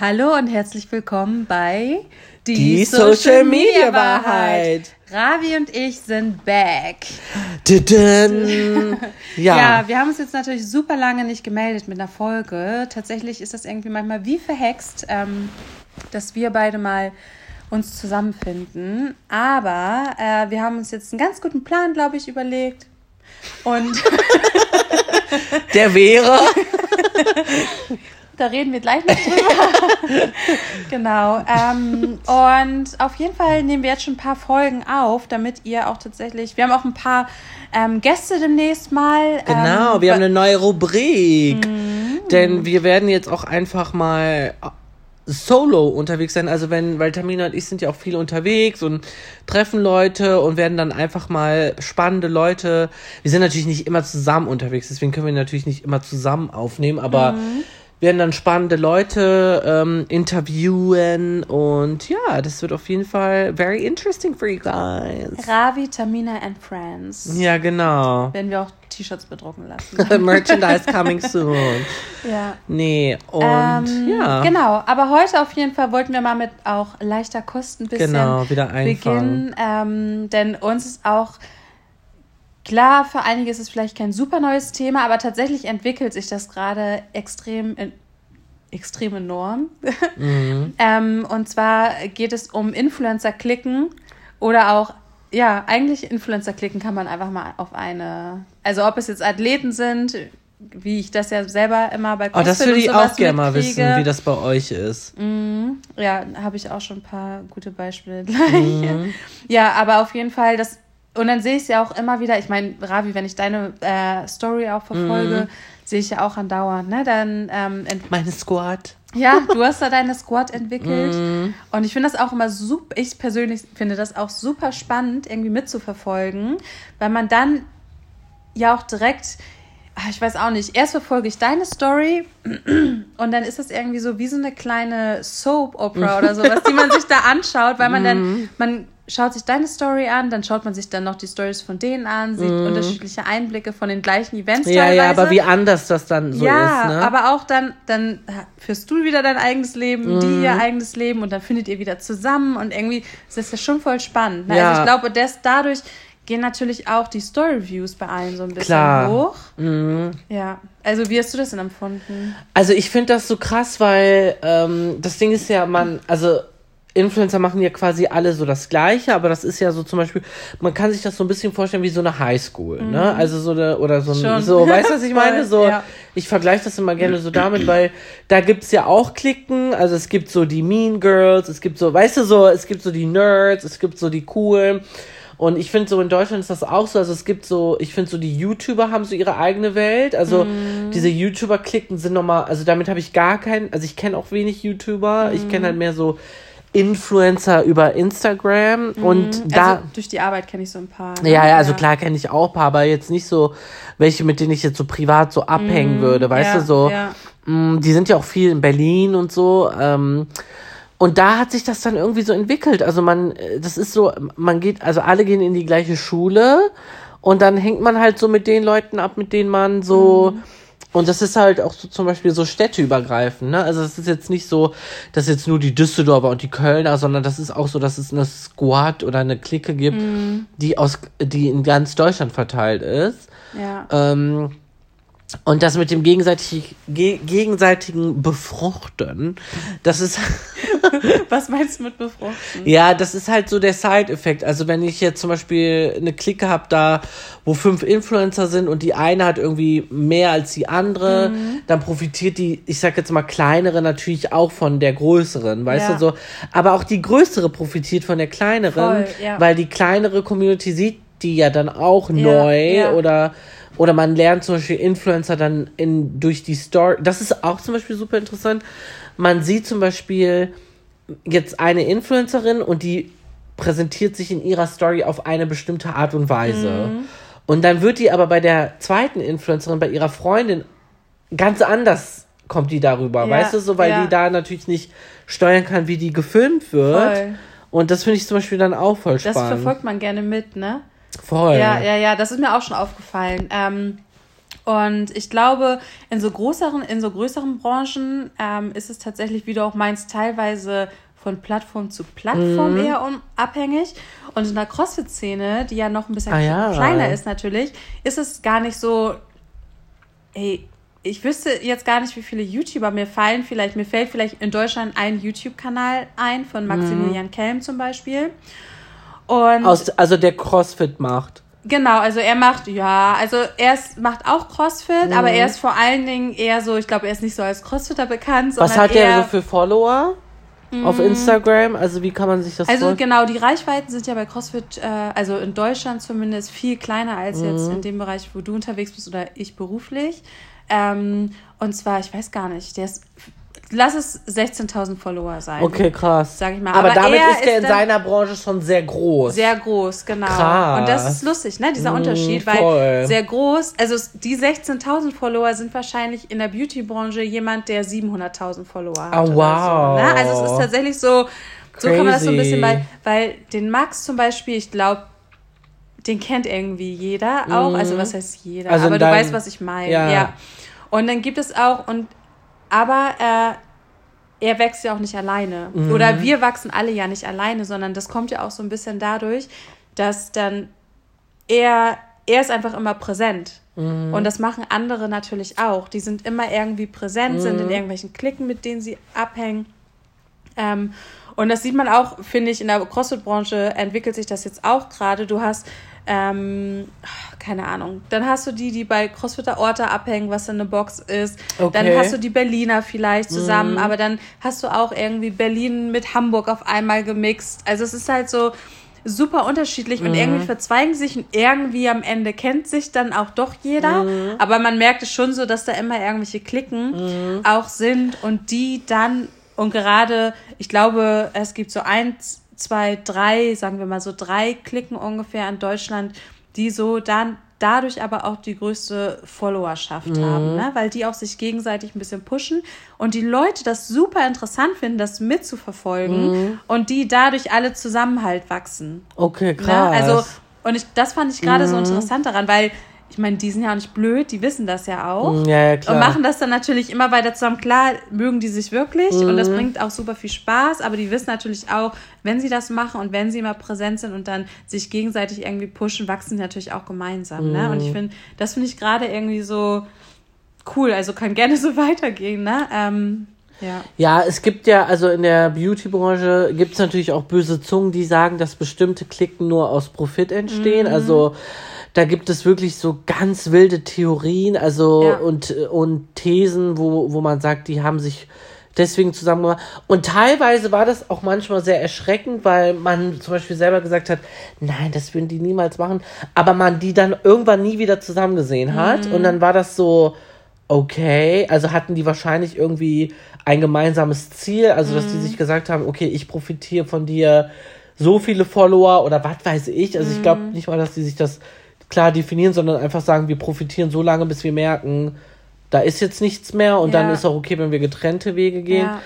Hallo und herzlich willkommen bei Die, Social Media Wahrheit. Ravi und ich sind back. Ja. Ja. wir haben uns jetzt natürlich super lange nicht gemeldet mit einer Folge. Tatsächlich ist das irgendwie manchmal wie verhext, ähm, dass wir beide mal uns zusammenfinden. Aber äh, wir haben uns jetzt einen ganz guten Plan, glaube ich, überlegt. Und Der wäre. Da reden wir gleich noch drüber. genau. Ähm, und auf jeden Fall nehmen wir jetzt schon ein paar Folgen auf, damit ihr auch tatsächlich. Wir haben auch ein paar ähm, Gäste demnächst mal. Genau, ähm, wir haben eine neue Rubrik. Mhm. Denn wir werden jetzt auch einfach mal solo unterwegs sein. Also wenn, weil Tamina und ich sind ja auch viel unterwegs und treffen Leute und werden dann einfach mal spannende Leute. Wir sind natürlich nicht immer zusammen unterwegs, deswegen können wir natürlich nicht immer zusammen aufnehmen, aber Mhm. Werden dann spannende Leute ähm, interviewen und ja, das wird auf jeden Fall very interesting for you guys. Ravi, Tamina and Friends. Ja, genau. Werden wir auch T-Shirts bedrucken lassen. Merchandise coming soon. ja. Nee, und Ähm, ja. Genau, aber heute auf jeden Fall wollten wir mal mit auch leichter Kost ein bisschen Genau, wieder einfangen. beginnen. Ähm, denn uns ist auch klar, für einige ist es vielleicht kein super neues Thema, aber tatsächlich entwickelt sich das gerade extrem, in, extrem enorm. Mhm. ähm, und zwar geht es um Influencer-Klicken oder auch ja, eigentlich Influencer-Klicken kann man einfach mal auf eine, also ob es jetzt Athleten sind, wie ich das ja selber immer bei Oh, das CrossFit würde ich auch gerne mal wissen, wie das bei euch ist. Ja, habe ich auch schon ein paar gute Beispiele gleich. Mhm. Ja, aber auf jeden Fall, das. Und dann sehe ich es ja auch immer wieder. Ich meine, Ravi, wenn ich deine äh, Story auch verfolge, Mhm. sehe ich ja auch andauernd. Ne? Dann, ähm, Meine Squad. ja, du hast da deine Squad entwickelt. Mhm. Und ich finde das auch immer super. Ich persönlich finde das auch super spannend, irgendwie mitzuverfolgen, weil man dann ja auch direkt. ah, Ich weiß auch nicht. Erst verfolge ich deine Story und dann ist das irgendwie so wie so eine kleine Soap-Opera oder sowas, die man sich da anschaut, weil man Mhm. dann, man schaut sich deine Story an, dann schaut man sich dann noch die Stories von denen an, sieht unterschiedliche Einblicke von den gleichen Events Mhm. Ja, teilweise. ja, aber wie anders das dann so ja, ist, ne? aber auch dann, dann führst du wieder dein eigenes Leben, Mhm. die ihr eigenes Leben und dann findet ihr wieder zusammen und irgendwie ist das ja schon voll spannend. Ne? Ja. Also ich glaube, das, dadurch gehen natürlich auch die Story-Views bei allen so ein bisschen Klar. Mhm. hoch. Ja, also wie hast du das denn empfunden? Also ich finde das so krass, weil ähm, das Ding ist ja, man, also Influencer machen ja quasi alle so das Gleiche, aber das ist ja so zum Beispiel, man kann sich das so ein bisschen vorstellen wie so eine Highschool, ne? Also so eine, oder so ein, Mhm. Schon. so, weißt du, was ich meine? So, ja. ich vergleiche das immer gerne so damit, weil da gibt's ja auch Klicken, also es gibt so die Mean Girls, es gibt so, weißt du, so, es gibt so die Nerds, es gibt so die Coolen. Und ich finde so in Deutschland ist das auch so, also es gibt so, ich finde so die YouTuber haben so ihre eigene Welt, also Mhm. diese YouTuber-Klicken sind nochmal, also damit habe ich gar keinen, also ich kenne auch wenig YouTuber, ich Mhm. kenne halt mehr so Influencer über Instagram und da... also durch die Arbeit kenne ich so ein paar. ne? Ja, ja, also klar kenne ich auch ein paar, aber jetzt nicht so welche, mit denen ich jetzt so privat so abhängen würde, weißt Mhm. ja, du, so. ja. Mm, Die sind ja auch viel in Berlin und so. Ähm, und da hat sich das dann irgendwie so entwickelt. Also man, äh, das ist so, man geht, also alle gehen in die gleiche Schule und dann hängt man halt so mit den Leuten ab, mit denen man so. Und das ist halt auch so zum Beispiel so städteübergreifend, ne? Also es ist jetzt nicht so, dass jetzt nur die Düsseldorfer und die Kölner, sondern das ist auch so, dass es eine Squad oder eine Clique gibt, die aus, die in ganz Deutschland verteilt ist. Ja. Ähm, und das mit dem gegenseitig, ge gegenseitigen Befruchten, das ist, Was meinst du mit befruchten? ja, das ist halt so der Side-Effekt. Also wenn ich jetzt zum Beispiel eine Clique habe da, wo fünf Influencer sind und die eine hat irgendwie mehr als die andere, dann profitiert die, ich sag jetzt mal kleinere natürlich auch von der größeren, weißt Ja. du so. Aber auch die größere profitiert von der kleineren, Voll, ja. weil die kleinere Community sieht die ja dann auch neu ja. oder oder man lernt zum Beispiel Influencer dann in, durch die Story. Das ist auch zum Beispiel super interessant. Man sieht zum Beispiel jetzt eine Influencerin und die präsentiert sich in ihrer Story auf eine bestimmte Art und Weise. Und dann wird die aber bei der zweiten Influencerin, bei ihrer Freundin, ganz anders kommt die darüber, Ja, weißt du, so, weil ja. die da natürlich nicht steuern kann, wie die gefilmt wird. Voll. Und das finde ich zum Beispiel dann auch voll Das spannend. verfolgt man gerne mit, ne? Voll. Ja, ja, ja, das ist mir auch schon aufgefallen. Ähm, Und ich glaube, in so größeren, in so größeren Branchen ähm, ist es tatsächlich, wie du auch meinst, teilweise von Plattform zu Plattform Mhm. eher um, abhängig. Und in der CrossFit-Szene, die ja noch ein bisschen Ah, ja. kleiner ist natürlich, ist es gar nicht so, ey, ich wüsste jetzt gar nicht, wie viele YouTuber mir fallen. Vielleicht, mir fällt vielleicht in Deutschland ein YouTube-Kanal ein von Maximilian Kelm zum Beispiel. Und Aus, also der CrossFit macht. Genau, also er macht, ja, also er ist, macht auch CrossFit, aber Mhm. er ist vor allen Dingen eher so, ich glaube, er ist nicht so als CrossFitter bekannt, Was hat der eher, so für Follower auf Instagram? Also wie kann man sich das Also vorstellen? genau, die Reichweiten sind ja bei CrossFit, äh, also in Deutschland zumindest, viel kleiner als Mhm. jetzt in dem Bereich, wo du unterwegs bist oder ich beruflich. Ähm, und zwar, ich weiß gar nicht, der ist, lass es 16.000 Follower sein. Okay, krass. Sag ich mal. Aber, Aber damit er ist ist in seiner Branche schon sehr groß. Sehr groß, genau. Krass. Und das ist lustig, ne, dieser Mm, Unterschied, weil voll. sehr groß, also die 16.000 Follower sind wahrscheinlich in der Beauty-Branche jemand, der 700.000 Follower hat. Oh, oder wow. So, ne? Also es ist tatsächlich so, so kann man das so ein bisschen Crazy. bei, weil den Max zum Beispiel, ich glaube, den kennt irgendwie jeder auch. Also was heißt jeder? Also aber du weißt, was ich meine. Ja. Ja. Und dann gibt es auch, und aber äh, er wächst ja auch nicht alleine. Mhm. Oder wir wachsen alle ja nicht alleine, sondern das kommt ja auch so ein bisschen dadurch, dass dann er, er ist einfach immer präsent. Mhm. Und das machen andere natürlich auch. Die sind immer irgendwie präsent, sind Mhm. in irgendwelchen Klicken, mit denen sie abhängen. Ähm, und das sieht man auch, finde ich, in der CrossFit-Branche entwickelt sich das jetzt auch gerade. Du hast, ähm, keine Ahnung, dann hast du die, die bei CrossFitter Orte abhängen, was dann eine Box ist. Dann Okay. hast du die Berliner vielleicht zusammen, aber dann hast du auch irgendwie Berlin mit Hamburg auf einmal gemixt. Also es ist halt so super unterschiedlich und irgendwie verzweigen sich und irgendwie am Ende kennt sich dann auch doch jeder. Aber man merkt es schon so, dass da immer irgendwelche Klicken auch sind und die dann und gerade, ich glaube, es gibt so eins, zwei, drei, sagen wir mal so drei Klicken ungefähr in Deutschland, die so dann dadurch aber auch die größte Followerschaft haben, ne? weil die auch sich gegenseitig ein bisschen pushen und die Leute das super interessant finden, das mitzuverfolgen und die dadurch alle zusammen halt wachsen. Okay, Ne? krass. Also, und ich, das fand ich gerade so interessant daran, weil ich meine, die sind ja auch nicht blöd, die wissen das ja auch. Mm, ja, ja, klar. Und machen das dann natürlich immer weiter zusammen. Klar, mögen die sich wirklich und Mhm. das bringt auch super viel Spaß, aber die wissen natürlich auch, wenn sie das machen und wenn sie immer präsent sind und dann sich gegenseitig irgendwie pushen, wachsen die natürlich auch gemeinsam. Ne? Mhm. Und ich finde, das finde ich gerade irgendwie so cool. Also kann gerne so weitergehen, ne? Ähm, ja. Ja, es gibt ja, also in der Beauty-Branche gibt es natürlich auch böse Zungen, die sagen, dass bestimmte Klicken nur aus Profit entstehen. Mhm. Also da gibt es wirklich so ganz wilde Theorien, also Ja. und, und Thesen, wo, wo man sagt, die haben sich deswegen zusammen gemacht. Und teilweise war das auch manchmal sehr erschreckend, weil man zum Beispiel selber gesagt hat, nein, das würden die niemals machen, aber man die dann irgendwann nie wieder zusammen gesehen hat. Und dann war das so, okay, also hatten die wahrscheinlich irgendwie ein gemeinsames Ziel, also dass die sich gesagt haben, okay, ich profitiere von dir so viele Follower oder was weiß ich. Also ich glaube nicht mal, dass die sich das klar definieren, sondern einfach sagen, wir profitieren so lange, bis wir merken, da ist jetzt nichts mehr und dann Ja. ist auch okay, wenn wir getrennte Wege gehen. Ja.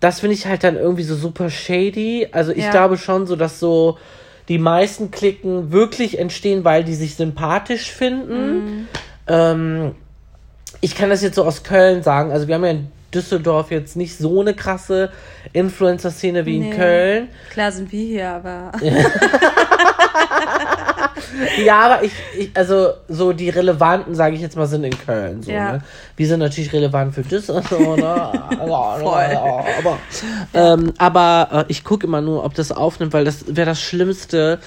Das finde ich halt dann irgendwie so super shady. Also ich Ja. glaube schon so, dass so die meisten Klicken wirklich entstehen, weil die sich sympathisch finden. Mhm. Ähm, ich kann das jetzt so aus Köln sagen. Also wir haben ja in Düsseldorf jetzt nicht so eine krasse Influencer-Szene wie in Nee. Köln. Klar sind wir hier, aber Ja, aber ich, ich also so die relevanten, sage ich jetzt mal, sind in Köln. So, Ja. ne? Wir sind natürlich relevant für Düsseldorf. Ne? Voll. aber ähm, aber äh, ich gucke immer nur, ob das aufnimmt, weil das wäre das Schlimmste,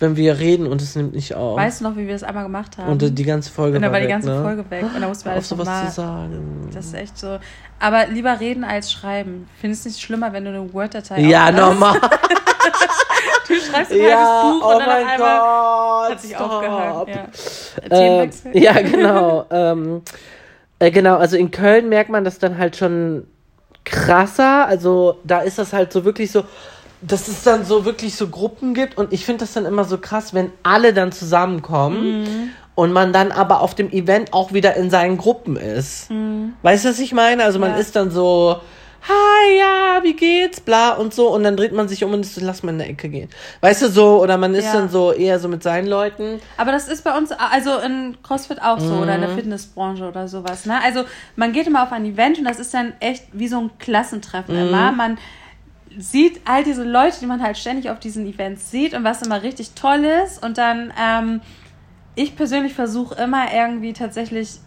wenn wir reden und es nimmt nicht auf. weißt du noch, wie wir das einmal gemacht haben? und äh, die ganze Folge und dann war die weg, ganze ne? Folge weg und da mussten wir Auf alles sowas nochmal. zu sagen. Das ist echt so. Aber lieber reden als schreiben. Findest du nicht schlimmer, wenn du eine Word-Datei Ja, normal. Du schreibst ein ja, halbes Buch oh und dann mein auf einmal Gott. hat sich stop. aufgehakt. Ja. Äh, ja, genau. ähm, äh, genau, also in Köln merkt man das dann halt schon krasser. Also da ist das halt so wirklich so, dass es dann so wirklich so Gruppen gibt. Und ich finde das dann immer so krass, wenn alle dann zusammenkommen Mhm. und man dann aber auf dem Event auch wieder in seinen Gruppen ist. Weißt du, was ich meine? Also man Ja. ist dann so, hi, ja, wie geht's, bla und so. Und dann dreht man sich um und ist so, lass mal in der Ecke gehen. Weißt du, so, oder man ist Ja. dann so eher so mit seinen Leuten. Aber das ist bei uns, also in CrossFit auch so oder in Mhm. der Fitnessbranche oder sowas. Ne? Also man geht immer auf ein Event und das ist dann echt wie so ein Klassentreffen Mhm. immer. Man sieht all diese Leute, die man halt ständig auf diesen Events sieht und was immer richtig toll ist. Und dann, ähm, ich persönlich versuche immer irgendwie tatsächlich,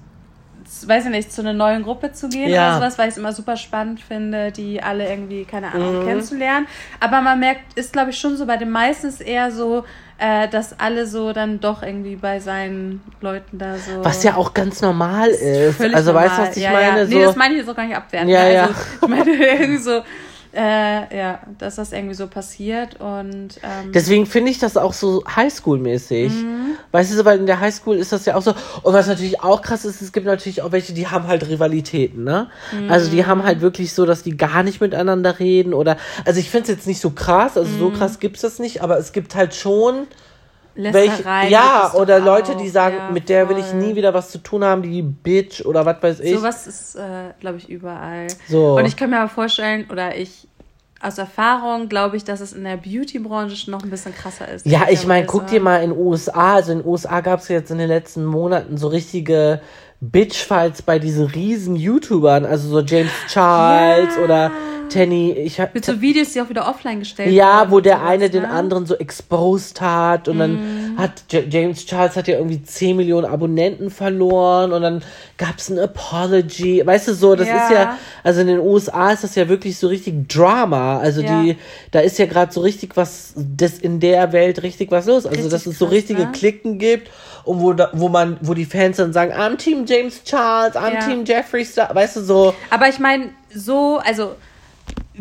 weiß ich nicht, zu einer neuen Gruppe zu gehen Ja. oder sowas, weil ich es immer super spannend finde, die alle irgendwie, keine Ahnung, Mhm. kennenzulernen. Aber man merkt, ist glaube ich schon so, bei den meisten ist eher so, äh, dass alle so dann doch irgendwie bei seinen Leuten da so. Was ja auch ganz normal ist. Völlig Also weißt du, normal. was ich ja, meine? Ja. So, Nee, das meine ich jetzt auch gar nicht abwerten. Ja, also, ja. Ich meine irgendwie so, äh, ja, dass das irgendwie so passiert und ähm, Deswegen finde ich das auch so Highschool-mäßig. Mhm. Weißt du, weil in der Highschool ist das ja auch so. Und was natürlich auch krass ist, es gibt natürlich auch welche, die haben halt Rivalitäten, ne? Also Mhm. die haben halt wirklich so, dass die gar nicht miteinander reden oder. Also ich finde es jetzt nicht so krass, also Mhm. so krass gibt's das nicht, aber es gibt halt schon. Welche, ja, oder Leute, die sagen, Ja, mit der will ich nie wieder was zu tun haben, die Bitch oder was weiß ich. Sowas ist, äh, glaube ich, überall. So. Und ich kann mir aber vorstellen, oder ich aus Erfahrung glaube ich, dass es in der Beauty-Branche noch ein bisschen krasser ist. Ja, ich meine, guck dir mal in den USA, also in den USA gab es jetzt in den letzten Monaten so richtige Bitchfights bei diesen riesen YouTubern, also so James Charles Ja. oder Tenny, ich hab, Mit so Videos, die auch wieder offline gestellt ja, wo der eine den ne? Mhm. anderen so exposed hat und dann hat J James Charles hat ja irgendwie 10 Millionen Abonnenten verloren und dann gab es ein Apology. Weißt du so, das Ja. ist ja, also in den USA ist das ja wirklich so richtig Drama. Also Ja. die, da ist ja gerade so richtig was, das in der Welt richtig was los. Also Richtig dass es so richtige ne? Klicken gibt und wo, da, wo man, wo die Fans dann sagen, I'm Team James Charles, I'm Ja. Team Jeffree Star, weißt du so. Aber ich meine, so, also,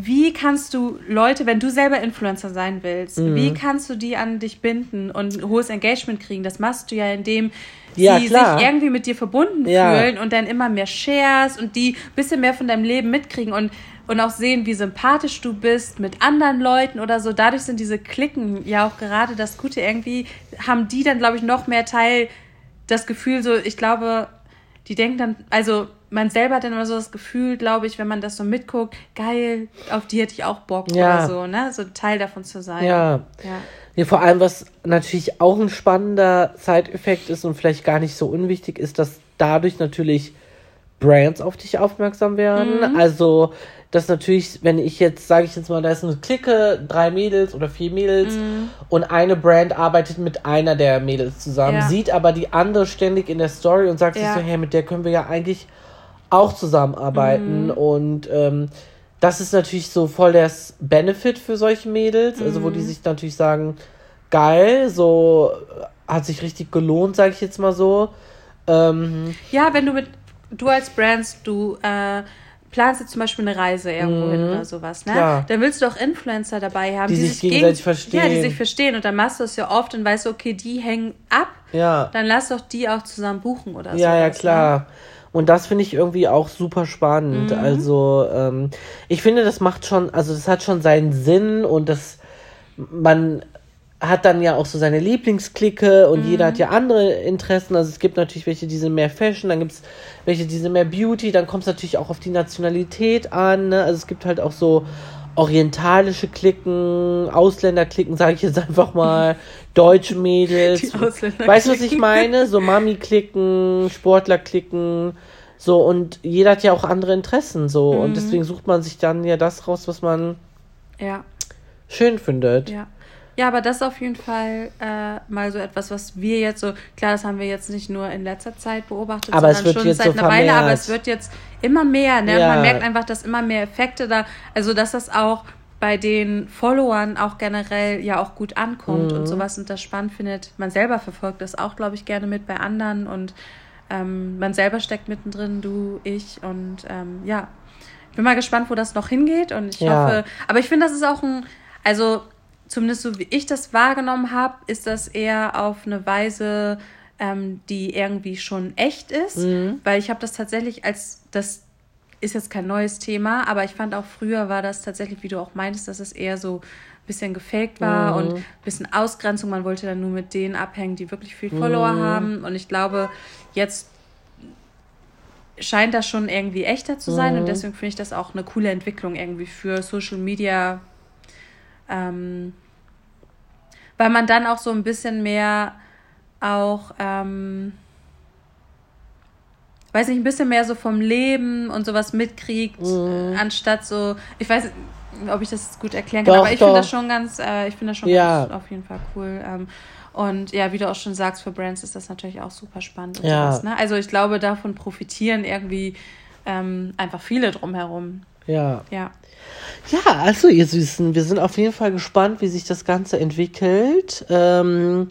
wie kannst du Leute, wenn du selber Influencer sein willst, Mhm. wie kannst du die an dich binden und ein hohes Engagement kriegen? Das machst du ja, indem Ja, sie klar. sich irgendwie mit dir verbunden Ja. fühlen und dann immer mehr Shares und die ein bisschen mehr von deinem Leben mitkriegen und, und auch sehen, wie sympathisch du bist mit anderen Leuten oder so. Dadurch sind diese Klicken ja auch gerade das Gute. Irgendwie haben die dann, glaube ich, noch mehr Teil das Gefühl, so, ich glaube, die denken dann, also man selber hat dann immer so das Gefühl, glaube ich, wenn man das so mitguckt, geil, auf die hätte ich auch Bock Ja. oder so, ne? So Teil davon zu sein. Ja. Ja. Ja, vor allem, was natürlich auch ein spannender Side-Effekt ist und vielleicht gar nicht so unwichtig ist, dass dadurch natürlich Brands auf dich aufmerksam werden. Also, dass natürlich, wenn ich jetzt, sage ich jetzt mal, da ist eine Clique, drei Mädels oder vier Mädels und eine Brand arbeitet mit einer der Mädels zusammen, Ja. sieht aber die andere ständig in der Story und sagt sich so, hey, mit der können wir ja eigentlich auch zusammenarbeiten und ähm, das ist natürlich so voll das Benefit für solche Mädels, also wo die sich natürlich sagen, geil, so äh, hat sich richtig gelohnt, sage ich jetzt mal so. Ähm, Ja, wenn du mit, du als Brands, du äh, planst jetzt zum Beispiel eine Reise irgendwo hin oder sowas, ne? Mhm. Klar. Dann willst du auch Influencer dabei haben, Die sich gegenseitig verstehen. Ja, die sich verstehen. Und dann machst du es ja oft und weißt okay, die hängen ab, ja, dann lass doch die auch zusammen buchen oder so. ja, ja, klar. Und das finde ich irgendwie auch super spannend. Mhm. Also, ähm, ich finde, das macht schon, also das hat schon seinen Sinn und das, man hat dann ja auch so seine Lieblingsklicke und jeder hat ja andere Interessen. Also es gibt natürlich welche, die sind mehr Fashion, dann gibt es welche, die sind mehr Beauty, dann kommt es natürlich auch auf die Nationalität an. Ne? Also es gibt halt auch so orientalische Klicken, Ausländerklicken, sage ich jetzt einfach mal, deutsche Mädels. Weißt du, was ich meine? So Mami-Klicken, Sportler-Klicken, so und jeder hat ja auch andere Interessen, so Mhm. und deswegen sucht man sich dann ja das raus, was man Ja. schön findet. Ja. Ja, aber das ist auf jeden Fall äh, mal so etwas, was wir jetzt so, klar, das haben wir jetzt nicht nur in letzter Zeit beobachtet, Aber es sondern wird schon jetzt seit so einer Weile, aber es wird jetzt immer mehr, ne? Ja. Man merkt einfach, dass immer mehr Effekte da, also dass das auch bei den Followern auch generell ja auch gut ankommt Mhm. und sowas und das spannend findet. Man selber verfolgt das auch, glaube ich, gerne mit bei anderen und ähm, man selber steckt mittendrin, du, ich und ähm, ja. Ich bin mal gespannt, wo das noch hingeht und ich Ja. hoffe, aber ich finde, das ist auch ein, also zumindest so wie ich das wahrgenommen habe, ist das eher auf eine Weise, ähm, die irgendwie schon echt ist, Mhm. weil ich habe das tatsächlich als, das ist jetzt kein neues Thema, aber ich fand auch früher war das tatsächlich, wie du auch meintest, dass es eher so ein bisschen gefaked war und ein bisschen Ausgrenzung. Man wollte dann nur mit denen abhängen, die wirklich viel Follower haben. Und ich glaube, jetzt scheint das schon irgendwie echter zu sein und deswegen finde ich das auch eine coole Entwicklung irgendwie für Social Media. Ähm, weil man dann auch so ein bisschen mehr auch, ähm, weiß nicht, ein bisschen mehr so vom Leben und sowas mitkriegt, Mhm. äh, anstatt so, ich weiß nicht, ob ich das gut erklären Doch, kann, aber ich finde doch. das schon ganz, äh, ich finde das schon Ja. ganz, auf jeden Fall cool. Ähm, und ja, wie du auch schon sagst, für Brands ist das natürlich auch super spannend und Ja. sowas. Ne? Also ich glaube, davon profitieren irgendwie ähm, einfach viele drumherum. Ja. Ja. Ja, also ihr Süßen, wir sind auf jeden Fall gespannt, wie sich das Ganze entwickelt. Ähm,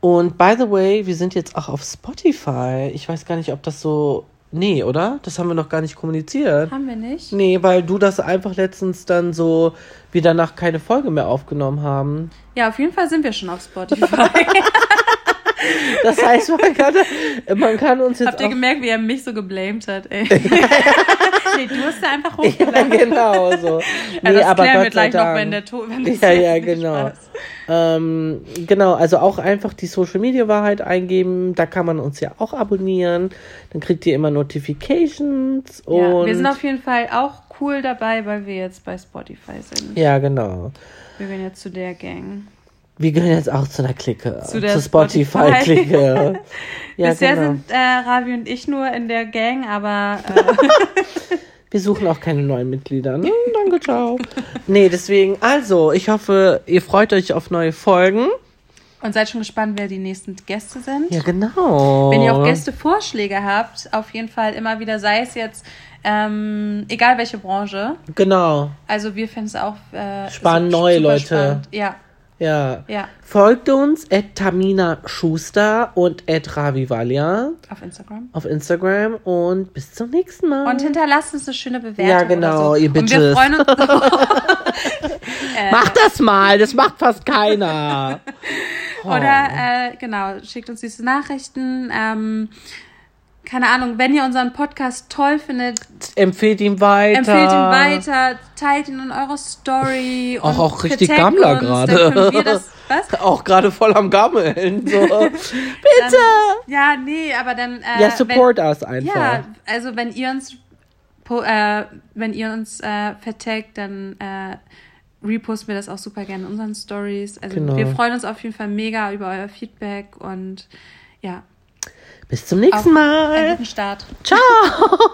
und by the way, wir sind jetzt auch auf Spotify. Ich weiß gar nicht, ob das so. Nee, oder? Das haben wir noch gar nicht kommuniziert. Haben wir nicht? Nee, weil du das einfach letztens dann so, wir danach keine Folge mehr aufgenommen haben. Ja, auf jeden Fall sind wir schon auf Spotify. Das heißt, man kann, man kann uns jetzt Habt ihr gemerkt, wie er mich so geblamed hat, ey? nee, du hast ja einfach Ja, hochgeladen. genau so. Ja, Nee, das aber klären Gott wir gleich noch, wenn der to wenn das Ja, ja, genau. Ähm, genau, also auch einfach die Social Media Wahrheit eingeben. Da kann man uns ja auch abonnieren. Dann kriegt ihr immer Notifications. Und Ja, wir sind auf jeden Fall auch cool dabei, weil wir jetzt bei Spotify sind. ja, genau. Wir gehen jetzt zu der Gang. Wir gehören jetzt auch zu einer Clique. Zu der Spotify-Clique. ja, Bisher genau. sind äh, Ravi und ich nur in der Gang, aber äh, Wir suchen auch keine neuen Mitglieder. Ne? Danke, ciao. nee, deswegen, also, ich hoffe, ihr freut euch auf neue Folgen. und seid schon gespannt, wer die nächsten Gäste sind. Ja, genau. Wenn ihr auch Gästevorschläge habt, auf jeden Fall immer wieder, sei es jetzt ähm, egal welche Branche. Genau. Also wir finden es auch äh, Spannend, neue super Leute. Spannend. Ja, Ja. ja, Folgt uns at Tamina Schuster und at Ravivalia auf Instagram. auf Instagram und bis zum nächsten Mal. Und hinterlasst uns eine schöne Bewertung. Ja, genau, so. ihr Und wir Bitches. freuen uns. äh, Macht das mal, das macht fast keiner. Oder äh, genau, schickt uns diese Nachrichten. Ähm, keine Ahnung, wenn ihr unseren Podcast toll findet, Empfehlt ihn weiter. empfehlt ihn weiter, teilt ihn in eurer Story. Auch- auch richtig Gammler gerade. Dann? Auch gerade voll am Gammeln. So. Dann, Bitte. ja, nee, aber dann. Äh, ja, support wenn, us einfach. Ja, also wenn ihr uns, äh, wenn ihr uns äh, vertagt, dann äh, reposten wir das auch super gerne in unseren Stories. Also Genau. wir freuen uns auf jeden Fall mega über euer Feedback und ja, Bis zum nächsten auf Mal. einen guten Start. Ciao.